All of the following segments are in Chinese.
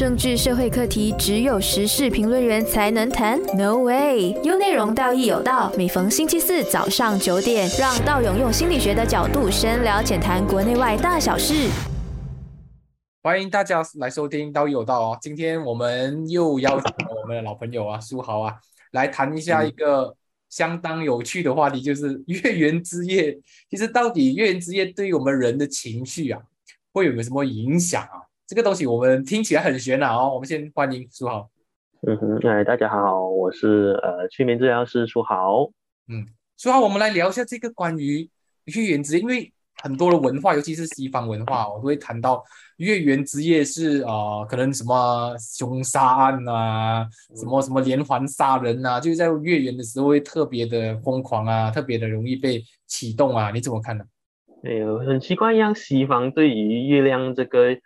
政治社会课题只有时事评论员才能谈？No way！有内容，道义有道。每逢星期四早上九点，让道勇用心理学的角度深聊浅谈国内外大小事。欢迎大家来收听《道义有道》哦。今天我们又邀请了我们的老朋友啊，书豪啊，来谈一下一个相当有趣的话题，就是月圆之夜。其实，到底月圆之夜对于我们人的情绪啊，会有个什么影响啊？这个东西我们听起来很玄啊哦，我们先欢迎苏豪。嗯哼，哎，大家好，我是呃催眠治疗师苏豪。嗯，苏豪，我们来聊一下这个关于月圆之夜，因为很多的文化，尤其是西方文化，我都会谈到月圆之夜是啊，可能什么凶杀案啊，什么什么连环杀人啊，就是在月圆的时候会特别的疯狂啊，特别的容易被启动啊，你怎么看呢？哎呦，很奇怪，像西方对于月亮这个。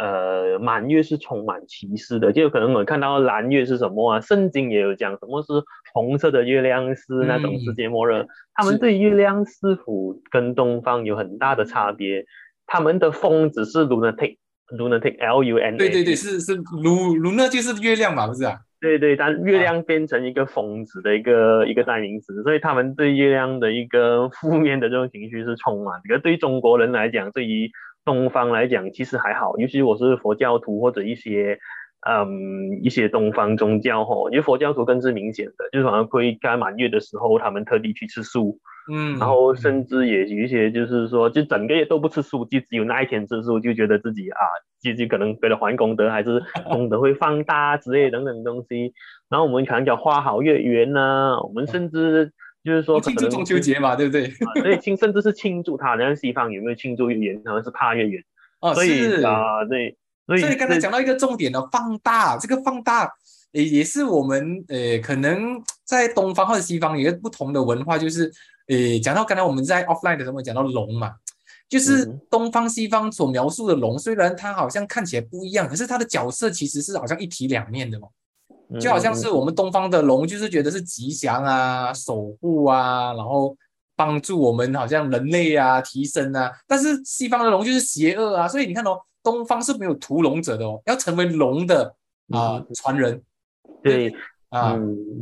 呃，满月是充满歧视的，就有可能我看到蓝月是什么啊？圣经也有讲什么是红色的月亮是那种世界末日。他们对月亮是否跟东方有很大的差别？他们的风只是 lunatic，lunatic，l u n。对对对，是是 lu luna 就是月亮嘛，不是啊？对对，但月亮变成一个疯子的一个一个代名词，所以他们对月亮的一个负面的这种情绪是充满。可对中国人来讲，对于东方来讲其实还好，尤其我是佛教徒或者一些，嗯，一些东方宗教吼，因为佛教徒更是明显的，就是好像会该满月的时候，他们特地去吃素，嗯，然后甚至也有一些就是说，就整个月都不吃素，就只有那一天吃素，就觉得自己啊，自己可能为了还功德，还是功德会放大之类等等东西。然后我们可能讲花好月圆呢，我们甚至。就是说庆祝中秋节嘛，对不对？所以庆甚至是庆祝它，像西方有没有庆祝月圆？好像是怕月圆哦，所以啊，对。所以刚才讲到一个重点的放大，这个放大也也是我们呃，可能在东方或者西方有一个不同的文化，就是呃，讲到刚才我们在 offline 的时候讲到龙嘛，就是东方西方所描述的龙，虽然它好像看起来不一样，可是它的角色其实是好像一体两面的嘛。就好像是我们东方的龙，就是觉得是吉祥啊、守护啊，然后帮助我们好像人类啊提升啊。但是西方的龙就是邪恶啊，所以你看哦，东方是没有屠龙者的哦，要成为龙的啊传人。对啊，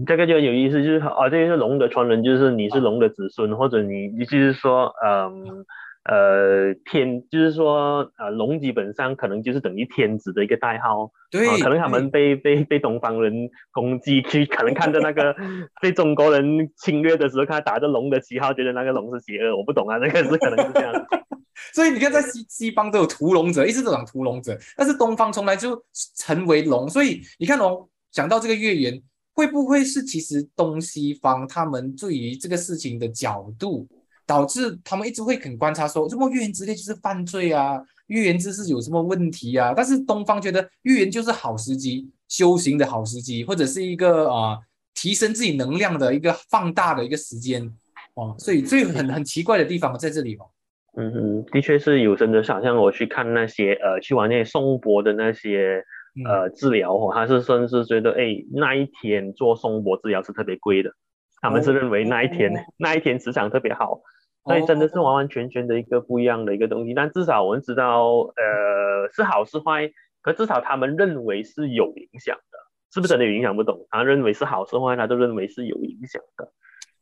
这个就有意思，就是啊，这个是龙的传人，就是你是龙的子孙，或者你你就是说嗯。呃，天就是说，呃，龙基本上可能就是等于天子的一个代号，对，可能他们被被被东方人攻击，去可能看着那个 被中国人侵略的时候，看打着龙的旗号，觉得那个龙是邪恶，我不懂啊，那个是可能是这样。所以你看，在西西方都有屠龙者，一直都讲屠龙者，但是东方从来就成为龙，所以你看哦，讲到这个月圆，会不会是其实东西方他们对于这个事情的角度？导致他们一直会很观察，说什么预言之类就是犯罪啊，预言之是有什么问题啊？但是东方觉得预言就是好时机，修行的好时机，或者是一个啊提升自己能量的一个放大的一个时间哦。所以最很很奇怪的地方在这里哦。嗯嗯，的确是有真的想象我去看那些呃去玩那些松柏的那些呃治疗哦，他是甚至觉得哎那一天做松柏治疗是特别贵的，他们是认为那一天 那一天磁场特别好。所以真的是完完全全的一个不一样的一个东西，但至少我们知道，呃，是好是坏，可至少他们认为是有影响的，是不是真的有影响不懂？他认为是好是坏，他都认为是有影响的。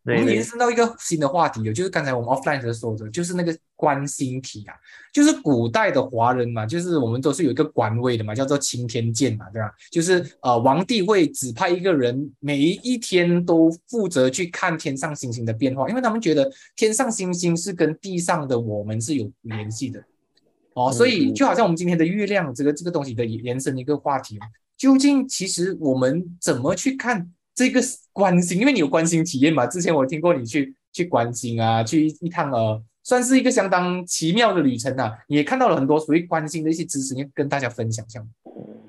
我们延伸到一个新的话题就是刚才我们 offline 时说的，就是那个观星体啊，就是古代的华人嘛，就是我们都是有一个官位的嘛，叫做青天监嘛，对吧？就是呃，皇帝会指派一个人，每一天都负责去看天上星星的变化，因为他们觉得天上星星是跟地上的我们是有联系的哦，所以就好像我们今天的月亮这个这个东西的延伸一个话题，究竟其实我们怎么去看？这个关心，因为你有关心体验嘛？之前我听过你去去关心啊，去一趟呃，算是一个相当奇妙的旅程啊。你也看到了很多属于关心的一些知识，你跟大家分享一下。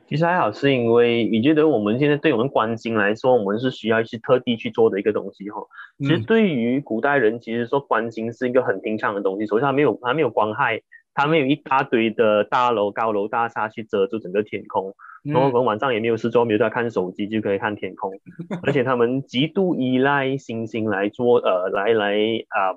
其实还好，是因为你觉得我们现在对我们关心来说，我们是需要一些特地去做的一个东西哈。其实对于古代人，其实说关心是一个很平常的东西。首先，它没有它没有光害，它没有一大堆的大楼高楼大厦去遮住整个天空。然后可能晚上也没有事做，没有在看手机，就可以看天空。而且他们极度依赖星星来做，呃，来来啊，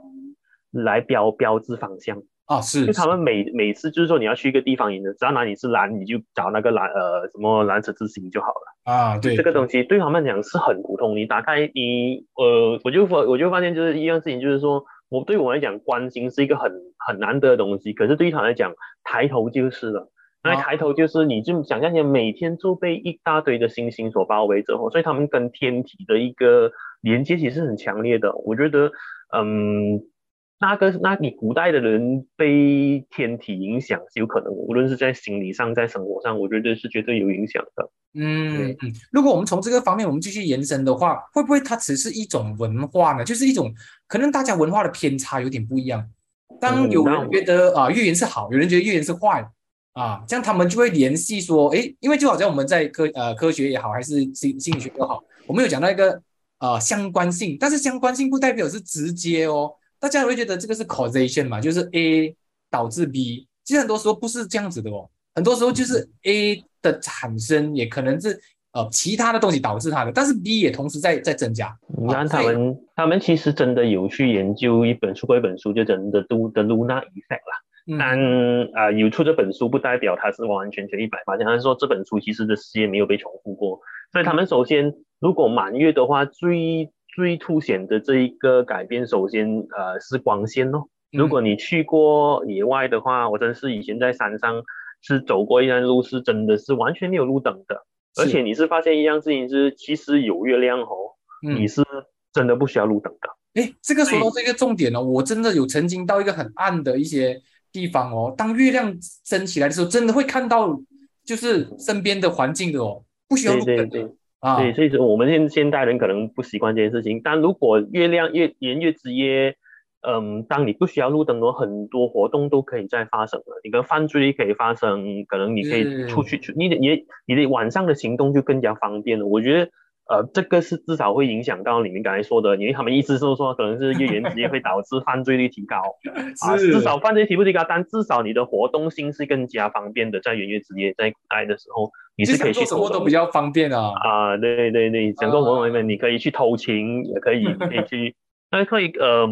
来标标志方向。啊，是，就他们每每次就是说你要去一个地方演的，只要哪里是蓝，你就找那个蓝呃什么蓝色之星就好了。啊，对，这个东西对他们讲是很普通。你打开你呃，我就发我就发现就是一样事情，就是说我对我来讲，关心是一个很很难得的东西，可是对于他来讲，抬头就是了。那抬头就是你就想象一下，每天就被一大堆的星星所包围着，所以他们跟天体的一个连接其实很强烈的。我觉得，嗯。那个，那你古代的人被天体影响是有可能，无论是在心理上，在生活上，我觉得是绝对有影响的。嗯嗯，如果我们从这个方面我们继续延伸的话，会不会它只是一种文化呢？就是一种可能大家文化的偏差有点不一样。当有人觉得啊预言是好，有人觉得预言是坏啊，这样他们就会联系说，哎，因为就好像我们在科呃科学也好，还是心心理学也好，我们有讲到一个呃相关性，但是相关性不代表是直接哦。大家会觉得这个是 causation 嘛，就是 A 导致 B，其实很多时候不是这样子的哦，很多时候就是 A 的产生也可能是呃其他的东西导致它的，但是 B 也同时在在增加。你看他们，他们其实真的有去研究一本书过一本书，就真的都的 Luna Effect 啦。但啊，有出这本书不代表它是完完全全一百八十，他是说这本书其实的实验没有被重复过，所以他们首先如果满月的话，最最凸显的这一个改变，首先呃是光线哦。如果你去过野外的话，我真是以前在山上是走过一段路，是真的是完全没有路灯的。而且你是发现一样事情是，其实有月亮哦，你是真的不需要路灯的。哎，这个说到这个重点哦，我真的有曾经到一个很暗的一些地方哦，当月亮升起来的时候，真的会看到就是身边的环境的哦，不需要路灯。对，所以说我们现现代人可能不习惯这件事情，但如果月亮月圆月之夜，嗯，当你不需要路灯的很多活动都可以再发生了，你的犯罪可以发生，可能你可以出去去，你的你你的晚上的行动就更加方便了。我觉得。呃，这个是至少会影响到你们刚才说的，因为他们意思是说，可能是月圆之夜会导致犯罪率提高，啊，至少犯罪提不提高，但至少你的活动性是更加方便的，在圆月之夜在待的时候，你是可以去什么都比较方便啊，啊，对对对，整个活动里面你可以去偷情，也可以 可以去，那可以，呃，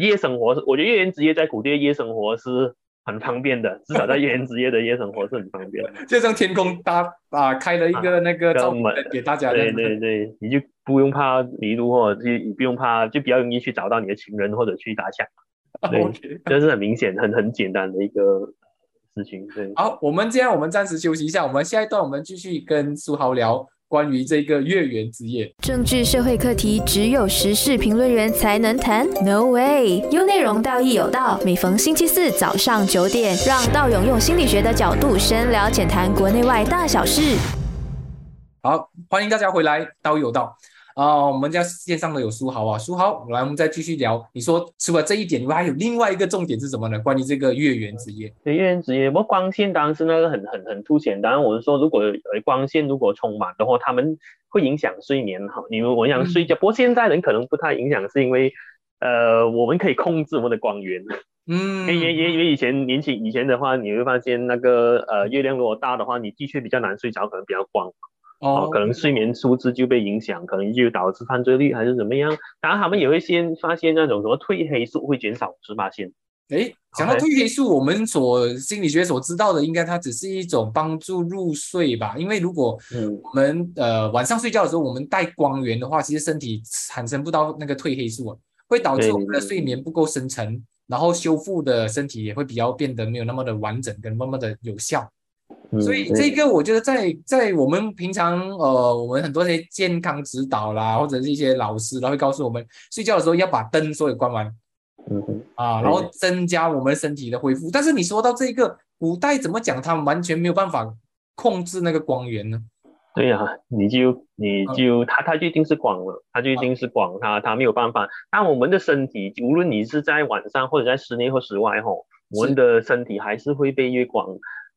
夜生活，我觉得月圆之夜在古代夜生活是。很方便的，至少在夜间职业的夜生活是很方便的。就像天空打啊开了一个那个门给大家，对对对，你就不用怕迷路，或者就不用怕，就比较容易去找到你的情人或者去打抢。对，这是很明显、很很简单的一个事情。对，好，我们这样，我们暂时休息一下，我们下一段我们继续跟苏豪聊。关于这个月圆之夜，政治社会课题只有时事评论员才能谈？No way！有内容，道义有道。每逢星期四早上九点，让道勇用心理学的角度深聊浅谈国内外大小事。好，欢迎大家回来，道有道。啊，我们家线上的有书豪啊，书豪，来，我们再继续聊。你说除了这一点，你还有另外一个重点是什么呢？关于这个月圆之夜。对，月圆之夜，不过光线当然是那个很很很凸显。当然，我是说，如果呃光线如果充满的话，他们会影响睡眠哈。你们我想睡觉，不过现在人可能不太影响，是因为呃我们可以控制我们的光源。嗯，也也因为以前年轻以前的话，你会发现那个呃月亮如果大的话，你的确比较难睡着，可能比较光。哦，可能睡眠素质就被影响，可能就导致犯罪率还是怎么样。当然，他们也会先发现那种什么褪黑素会减少十八线。哎，讲到褪黑素，我们所心理学所知道的，应该它只是一种帮助入睡吧？因为如果我们呃晚上睡觉的时候，我们带光源的话，其实身体产生不到那个褪黑素，会导致我们的睡眠不够深沉，然后修复的身体也会比较变得没有那么的完整跟那么的有效。所以这个我觉得在在我们平常呃，我们很多些健康指导啦，或者是一些老师，然后会告诉我们，睡觉的时候要把灯所有关完，嗯，啊，然后增加我们身体的恢复。但是你说到这个古代怎么讲，他完全没有办法控制那个光源呢？对呀，你就你就它它就一定是光了，它就一定是光，它它没有办法。但我们的身体，无论你是在晚上或者在室内或室外吼，我们的身体还是会被月光。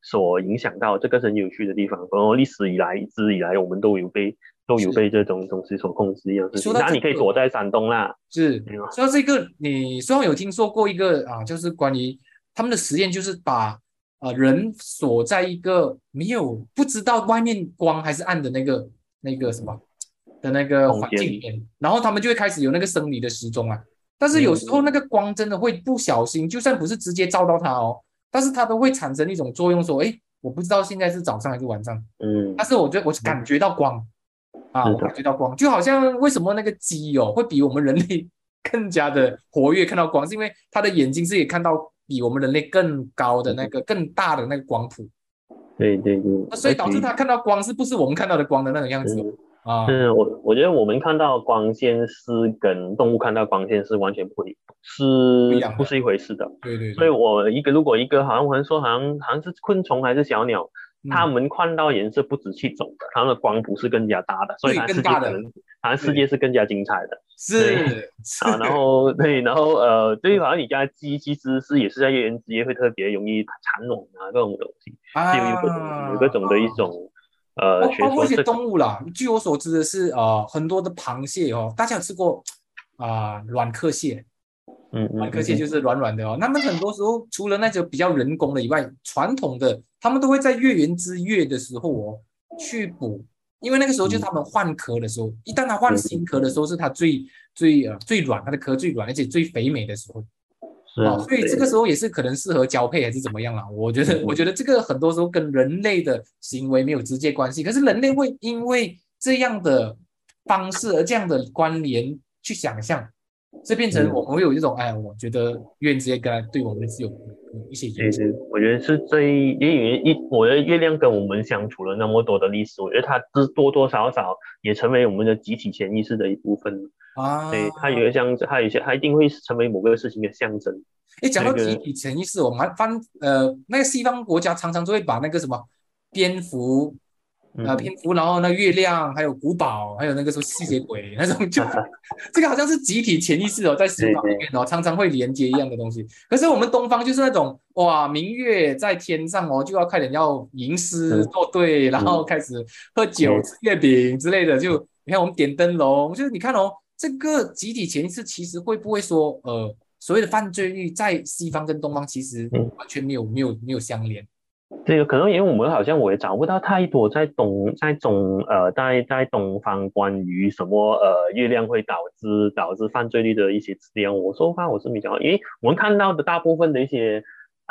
所影响到这个很有趣的地方，然后历史以来一直以来，我们都有被都有被这种东西所控制一样事情。那你可以躲在山东啦。是，说到这个，你虽然有听说过一个啊，就是关于他们的实验，就是把呃人锁在一个没有不知道外面光还是暗的那个那个什么的那个环境里面，然后他们就会开始有那个生理的时钟啊。但是有时候那个光真的会不小心，就算不是直接照到它哦，但是它都会产生一种作用，说，哎，我不知道现在是早上还是晚上，嗯。但是我觉得我感觉到光。啊，我感觉到光，就好像为什么那个鸡哦会比我们人类更加的活跃，看到光，是因为它的眼睛是可以看到比我们人类更高的那个更大的那个光谱，对对对，所以导致它看到光是不是我们看到的光的那种样子。嗯啊？是我我觉得我们看到光线是跟动物看到光线是完全不一，是不是一回事的。对对所以，我一个如果一个好像我们说好像好像是昆虫还是小鸟，嗯它们看到颜色不止去走的，它们的光谱是更加大的，所以它世界可能好像世界是更加精彩的是啊。然后对，然后呃，对于好像你家鸡其实是也是在夜间之夜会特别容易产卵啊各种东西，啊是有各种有各种的一种呃包包括一些动物啦，据我所知的是，呃，很多的螃蟹哦，大家有吃过啊、软壳蟹？嗯嗯软壳蟹就是软软的哦。那么很多时候除了那种比较人工的以外，传统的他们都会在月圆之月的时候哦去捕，因为那个时候就是他们换壳的时候，一旦它换新壳的时候，是它最最呃最软，它的壳最软，而且最肥美的时候。是哦，所以这个时候也是可能适合交配还是怎么样啦？我觉得，我觉得这个很多时候跟人类的行为没有直接关系，可是人类会因为这样的方式而这样的关联去想象，这变成嗯我们会有一种哎，我觉得月直接跟它对我们是有有一些影响。对对，我觉得是最因为一我的月亮跟我们相处了那么多的历史，我觉得它是多多少少也成为我们的集体潜意识的一部分。啊，对，它有一项，它有一些，它一定会成为某个事情的象征。哎，讲到集体潜意识，我们还翻呃，那个西方国家常常都会把那个什么蝙蝠。呃，嗯蝙蝠，然后那，月亮，还有古堡，还有那个什么吸血鬼那种，就 这个好像是集体潜意识哦，在西方里面哦，常常会连接一样的东西。可是我们东方就是那种哇，明月在天上哦，就要快点要吟诗嗯作对，然后开始喝酒、嗯吃月饼之类的。就你看我们点灯笼，就是你看哦，这个集体潜意识其实会不会说呃，所谓的犯罪率在西方跟东方其实嗯完全没有没有没有相连。这个可能因为我们好像我也找不到太多在东在中呃在在东方关于什么呃月亮会导致导致犯罪率的一些资料。我说话我是比较，因为我们看到的大部分的一些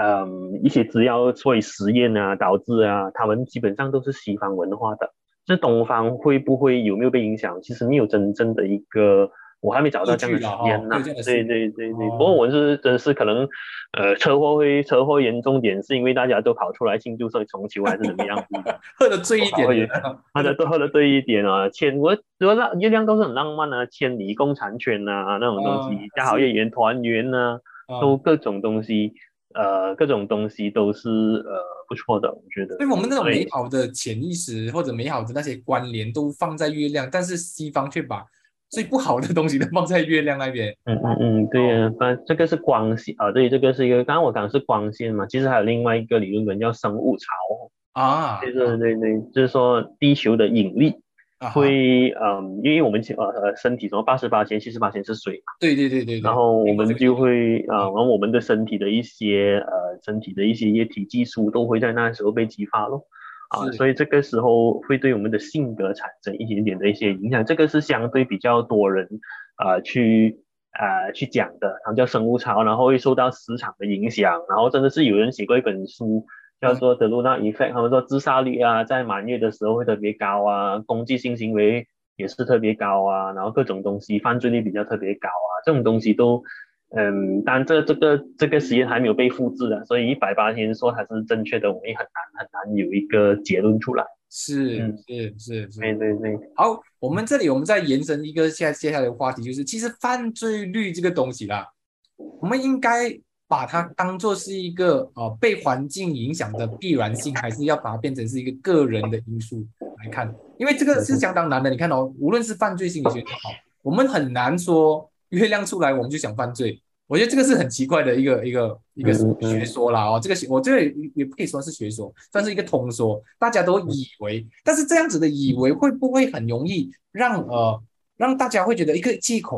嗯一些资料，所以实验啊导致啊，他们基本上都是西方文化的。这东方会不会有没有被影响？其实没有真正的一个，我还没找到这样的实验呐、数据啦哦没有这样的数对对对对，哦不过我是真是可能，呃，车祸会车祸严重点是因为大家都跑出来庆祝所以重球还是怎么样，喝的醉一点大家都喝的醉一点啊，千我我浪月亮都是很浪漫啊，千里共婵娟呐、那种东西嗯，家好月圆团圆呐、啊都各种东西，呃，各种东西都是呃不错的，我觉得。所以我们那种美好的潜意识或者美好的那些关联都放在月亮，但是西方却把最不好的东西都放在月亮那边。嗯嗯嗯，对呀、哦反、这个是光线啊，对，这个是一个，刚刚我讲的是光线嘛，其实还有另外一个理论叫生物潮，啊，就是对对，就是说地球的引力会，嗯，因为我们呃呃身体什么八十八千、七十八千是水嘛，对对对对对，然后我们就会嗯啊，然后我们的身体的一些呃身体的一些液体激素都会在那时候被激发咯。啊，所以这个时候会对我们的性格产生一点点的一些影响，这个是相对比较多人呃去呃去讲的，然后叫生物潮，然后会受到市场的影响，然后真的是有人写过一本书叫做《The Luna Effect》，他们说自杀率啊在满月的时候会特别高啊，攻击性行为也是特别高啊，然后各种东西犯罪率比较特别高啊，这种东西都。嗯，当然这这个这个实验还没有被复制啊，所以一百八天说它是正确的，我们也很难很难有一个结论出来。是嗯是是对是。对对，好，我们这里我们再延伸一个下接下来的话题，就是其实犯罪率这个东西啦，我们应该把它当做是一个呃被环境影响的必然性，还是要把它变成是一个个人的因素来看？因为这个是相当难的。你看哦，无论是犯罪心理学也好，我们很难说月亮出来我们就想犯罪。我觉得这个是很奇怪的一个一个一个学说啦哦，这个我这个也也不可以说是学说，算是一个通说，大家都以为，但是这样子的以为会不会很容易让呃让大家会觉得一个借口，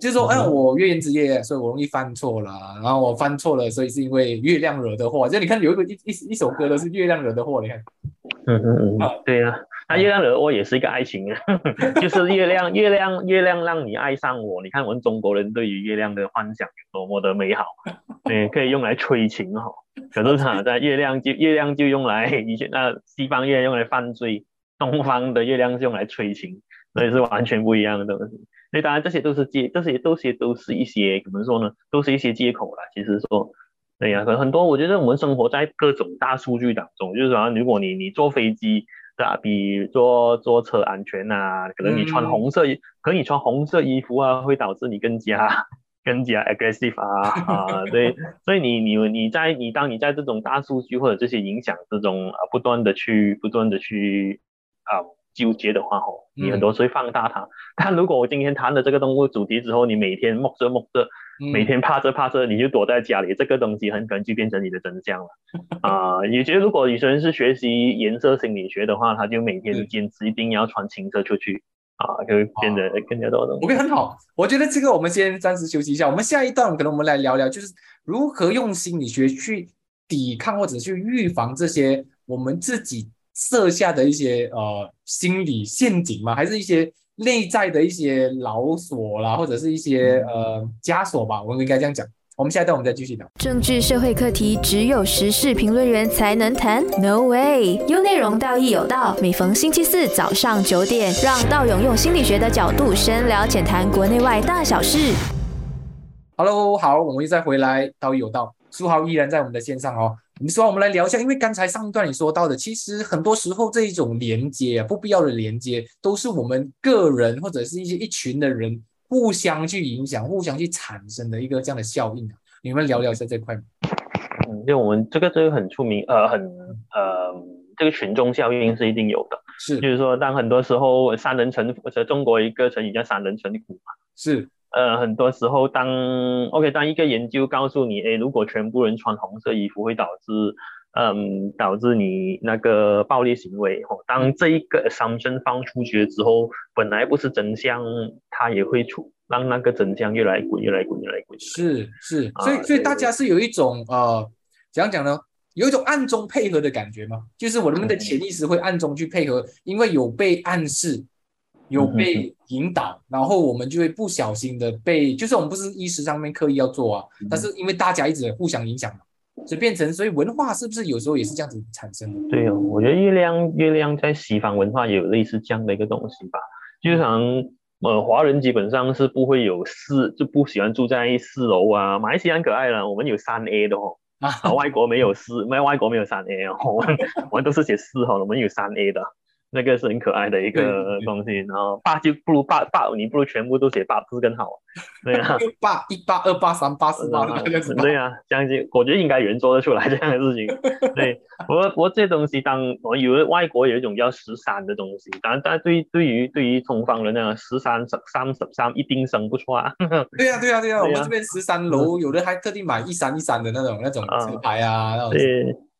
就是说，哎，嗯我月圆之夜，所以我容易犯错啦，然后我犯错了，所以是因为月亮惹的祸。就你看有一个一一一首歌都是月亮惹的祸，你看，嗯嗯嗯。啊，对呀、那月亮惹我也是一个爱情啊，就是月亮，月亮，月亮让你爱上我。你看我们中国人对于月亮的幻想有多么的美好，对，可以用来催情哈。可是它在月亮就月亮就用来以前那西方月亮用来犯罪，东方的月亮是用来催情，所以是完全不一样的东西。所以当然这些都是借，这些都些都是一些怎么说呢？都是一些借口啦。其实说。对呀，可能很多，我觉得我们生活在各种大数据当中，就是说，如果你你坐飞机，对吧？比坐坐车安全呐，可能你穿红色，可能你穿红色衣服啊，会导致你更加更加 aggressive 啊啊，对，所以你你你在你当你在这种大数据或者这些影响之中啊，不断的去不断的去啊纠结的话吼，你很多时候会放大它。但如果我今天谈了这个动物主题之后，你每天摸着摸着。每天怕这怕这，你就躲在家里，这个东西很可能就变成你的真相了 啊！也觉得如果有些人是学习颜色心理学的话，他就每天坚持一定要穿青色出去啊，就会变得更加多的。OK，很好，我觉得这个我们先暂时休息一下，我们下一段可能我们来聊聊，就是如何用心理学去抵抗或者去预防这些我们自己设下的一些呃心理陷阱吗？还是一些？内在的一些牢锁啦，或者是一些呃枷锁吧，我们应该这样讲。我们下一段我们再继续聊。政治社会课题只有时事评论员才能谈？No way！有内容，道义有道。每逢星期四早上九点，让道勇用心理学的角度深聊浅谈国内外大小事。Hello，好，我们又再回来，道义有道，书豪依然在我们的线上哦。你说，我们来聊一下，因为刚才上一段你说到的，其实很多时候这一种连接啊，不必要的连接，都是我们个人或者是一些一群的人互相去影响、互相去产生的一个这样的效应啊。你们聊聊一下这块。嗯，因为我们这个这个很出名，呃，很呃，这个群众效应是一定有的。是，就是说，当很多时候三人成，或者中国一个成语叫三人成虎嘛。是。呃，很多时候，当 OK，当一个研究告诉你，哎，如果全部人穿红色衣服会导致，嗯，导致你那个暴力行为，哦，当这一个 assumption 放出去之后，本来不是真相，它也会出，让那个真相越来滚，越来滚，越来滚。是是，所以所以大家是有一种呃，怎样讲呢？有一种暗中配合的感觉吗？就是我们的潜意识会暗中去配合，因为有被暗示。有被引导，然后我们就会不小心的被，就是我们不是意识上面刻意要做啊，但是因为大家一直互相影响嘛，所以变成，所以文化是不是有时候也是这样子产生的？对哦，我觉得月亮月亮在西方文化也有类似这样的一个东西吧，就像呃华人基本上是不会有四，就不喜欢住在四楼啊，马来西亚可爱了，我们有三 A 的哦，啊外国没有四，没有外国没有三 A 哦，我们 我们都是写四哈，我们有三 A 的。那个是很可爱的一个东西，然后八就不如八八，你不如全部都写八字更好，对啊，八一八二八三八四八这样子，对啊，这样子我觉得应该有人做得出来这样的事情。对，不过不过这东西，当我以为外国有一种叫十三的东西，但但对对于对于东方人呢，十三十三十三一定生不出啊。对啊对啊对啊，我们这边十三楼有的还特地买一三一三的那种那种车牌啊，那种。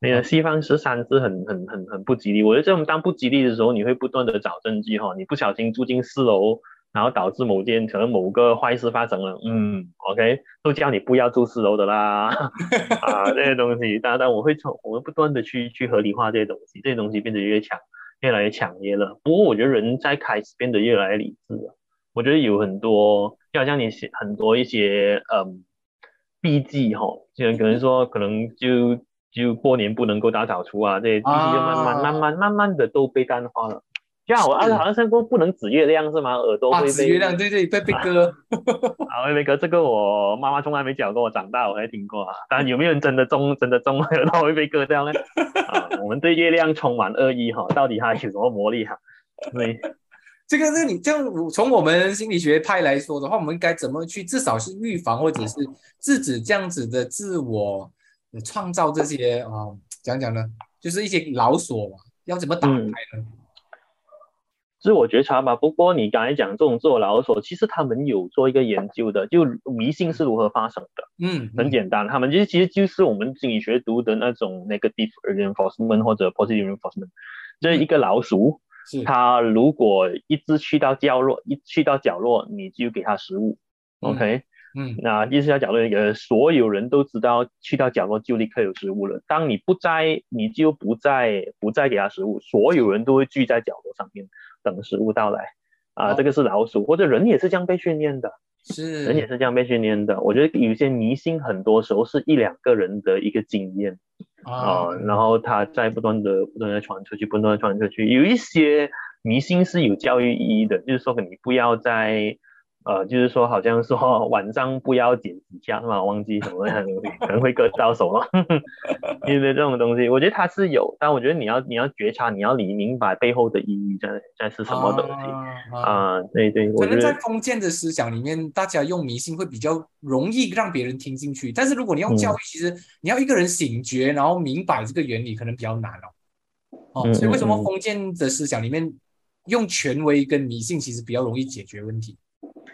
那个西方十三是很很很很不吉利，我觉得这种当不吉利的时候，你会不断的找证据哈，你不小心住进四楼，然后导致某件可能某个坏事发生了，嗯，OK，都叫你不要住四楼的啦，啊，这些东西，当然我会从我会不断的去去合理化这些东西，这些东西变得越强，越来越强烈了。不过我觉得人在开始变得越来越理智了，我觉得有很多，就好像你写很多一些嗯笔记哈，就可能说可能就。就过年不能够大扫除啊，这些东西就慢慢、慢慢、慢慢的都被淡化了。这样我啊，好像说不能指月亮是吗？耳朵会被指月亮，对对，被被割。啊，会被割，这个我妈妈从来没讲过，我长大我才听过啊。当然，有没有人真的中、真的中耳朵会被割掉呢？啊，我们对月亮充满恶意哈，到底它有什么魔力哈？对，这个是你这样从我们心理学派来说的话，我们该怎么去至少是预防或者是制止这样子的自我？创造这些啊，讲讲呢，就是一些老锁嘛，要怎么打开呢？自我觉察吧。不过你刚才讲这种自我老锁，其实他们有做一个研究的，就迷信是如何发生的。嗯，很简单，他们其实其实就是我们心理学读的那种 negative reinforcement 或者 positive reinforcement。这一个老鼠，它如果一直去到角落，一去到角落，你就给它食物，OK。嗯那意识到角落一个所有人都知道，去到角落就立刻有食物了。当你不在，你就不再不再给他食物，所有人都会聚在角落上面等食物到来。啊，哦这个是老鼠，或者人也是这样被训练的，是人也是这样被训练的。我觉得有些迷信很多时候是一两个人的一个经验。啊、啊，然后他在不断的不断的传出去，不断的传出去。有一些迷信是有教育意义的，就是说你不要在呃，就是说好像说晚上不要剪指甲嘛，忘记什么样的东西，可能会割到手了。因为这种东西，我觉得它是有，但我觉得你要你要觉察，你要理明白背后的意义在在是什么东西啊啊、对对，我可能在封建的思想里面，大家用迷信会比较容易让别人听进去。但是如果你用嗯教育，其实你要一个人醒觉，然后明白这个原理，可能比较难哦。哦，嗯所以为什么封建的思想里面用权威跟迷信其实比较容易解决问题？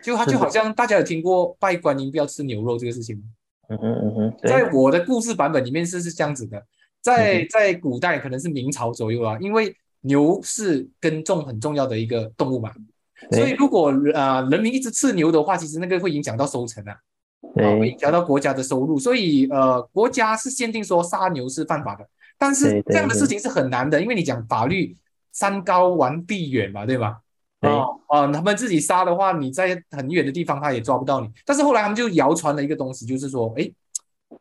就他就好像大家有听过拜观音不要吃牛肉这个事情吗？嗯嗯嗯哼，在我的故事版本里面是是这样子的，在嗯。在古代可能是明朝左右啊，因为牛是耕种很重要的一个动物嘛，所以如果啊、呃人民一直吃牛的话，其实那个会影响到收成啊，啊影响到国家的收入，所以呃国家是限定说杀牛是犯法的，但是这样的事情是很难的，因为你讲法律山高王帝远嘛，对吧？对哦哦，他们自己杀的话，你在很远的地方他也抓不到你。但是后来他们就谣传了一个东西，就是说，哎，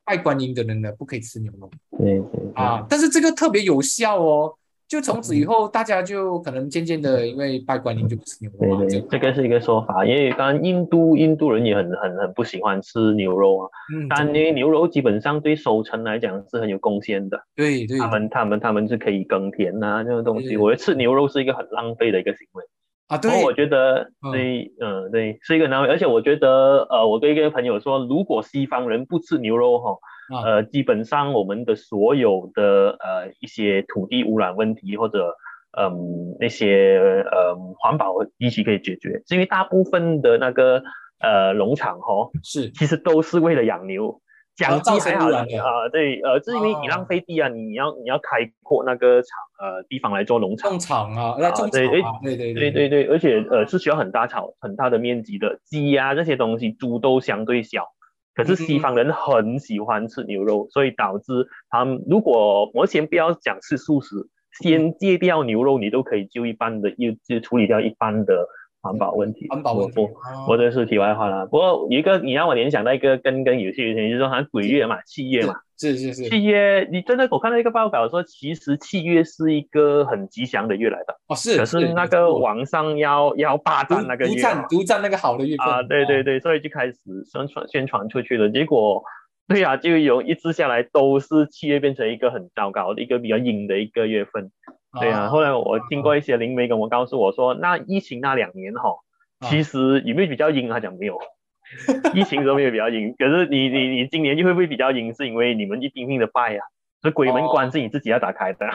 拜观音的人呢不可以吃牛肉对对啊，但是这个特别有效哦。就从此以嗯后，大家就可能渐渐的，因为拜观音就不吃牛肉嘛。对对，这个是一个说法，因为当然印度印度人也很很很不喜欢吃牛肉啊，嗯，但因为牛肉基本上对收成来讲是很有贡献的，对对，他们他们他们是可以耕田呐、这种东西，我觉得吃牛肉是一个很浪费的一个行为。啊，对然后我觉得嗯。对，嗯、对，是一个难为，而且我觉得，呃，我跟一个朋友说，如果西方人不吃牛肉哈，啊。呃，基本上我们的所有的呃一些土地污染问题或者嗯那些呃环保议题可以解决，是因为大部分的那个呃农场哈，是。其实都是为了养牛。讲造成鸡还好啊、对，呃，就是因为你哦。浪费地啊，你要你要开阔那个场呃地方来做农场种，场啊，来种对草啊，对对对对对，而且呃是需要很大草很大的面积的，鸡啊、这些东西，猪都相对小。可是西方人很喜欢吃牛肉，所以导致他们如果我先不要讲吃素食，先戒掉牛肉，你都可以就一半的，又就处理掉一半的环保问题。环保问题我这是题外话啦。不过有一个你让我联想到一个跟跟有些事情就是说，好像鬼月嘛，七月嘛，是是是七月，你真的我看到一个报告说，其实七月是一个很吉祥的月来的。哦是，可是那个网上要要霸占那个月独占独占那个好的月份啊，对对对，所以就开始宣传宣传出去了，结果对呀、就有一直下来都是七月变成一个很糟糕的一个比较阴的一个月份，对啊、后来我听过一些灵媒跟我告诉我说，那疫情那两年哈，啊其实有没有比较阴？他讲没有。疫情都没有比较阴，可是你你你今年就会不会比较阴？是因为你们一拼命的拜啊、所以鬼门关是你自己要打开的。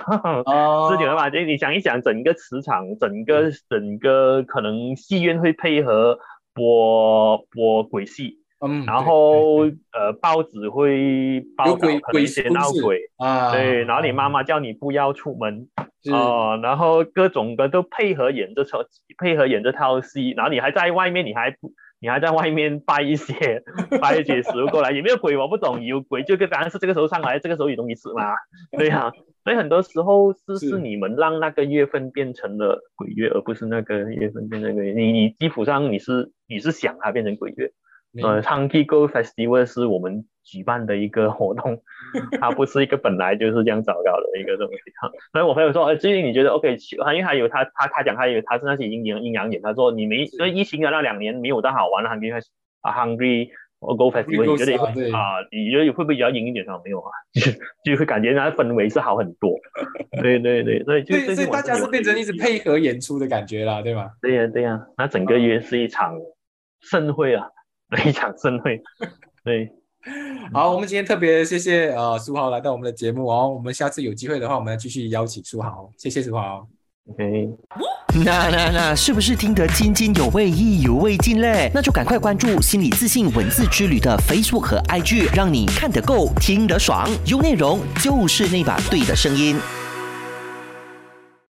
哦是你们吧？就你想一想，整个磁场，整个整个可能戏院会配合播播鬼戏，嗯，然后呃报纸会报道一些闹鬼鬼，啊，对，然后你妈妈叫你不要出门是哦、然后各种的都配合演这套配合演这套戏，然后你还在外面，你还不。你还在外面拜一些拜一些食物过来，有没有鬼我不懂，有鬼就跟当然是这个时候上来，这个时候有东西吃嘛，对呀、所以很多时候是是是你们让那个月份变成了鬼月，而不是那个月份变成鬼月。你你基础上你是你是想它变成鬼月。呃 h u n k y Go Festival 是我们举办的一个活动，它不是一个本来就是这样糟糕的一个东西。所以我朋友说，呃，最近你觉得 OK？因为还有他他他讲他有他是那些阴阳阴阳眼，他说你没所以疫情的那两年没有到好玩的 Hungry 啊 Hungry Go Festival，你觉得会啊？你觉得会不会比较阴一点？他说没有啊，就就会感觉那氛围是好很多。对对对，所以就所以所以大家是变成一直配合演出的感觉啦，对吧？对呀、对呀、那整个月是一场盛会啊，一场盛会。对，好，我们今天特别谢谢呃苏豪来到我们的节目哦，我们下次有机会的话，我们继续邀请苏豪，谢谢苏豪。OK。那那那，是不是听得津津有味、意犹未尽嘞？那就赶快关注心理自信文字之旅的 Facebook 和 IG，让你看得够、听得爽，有内容就是那把对的声音。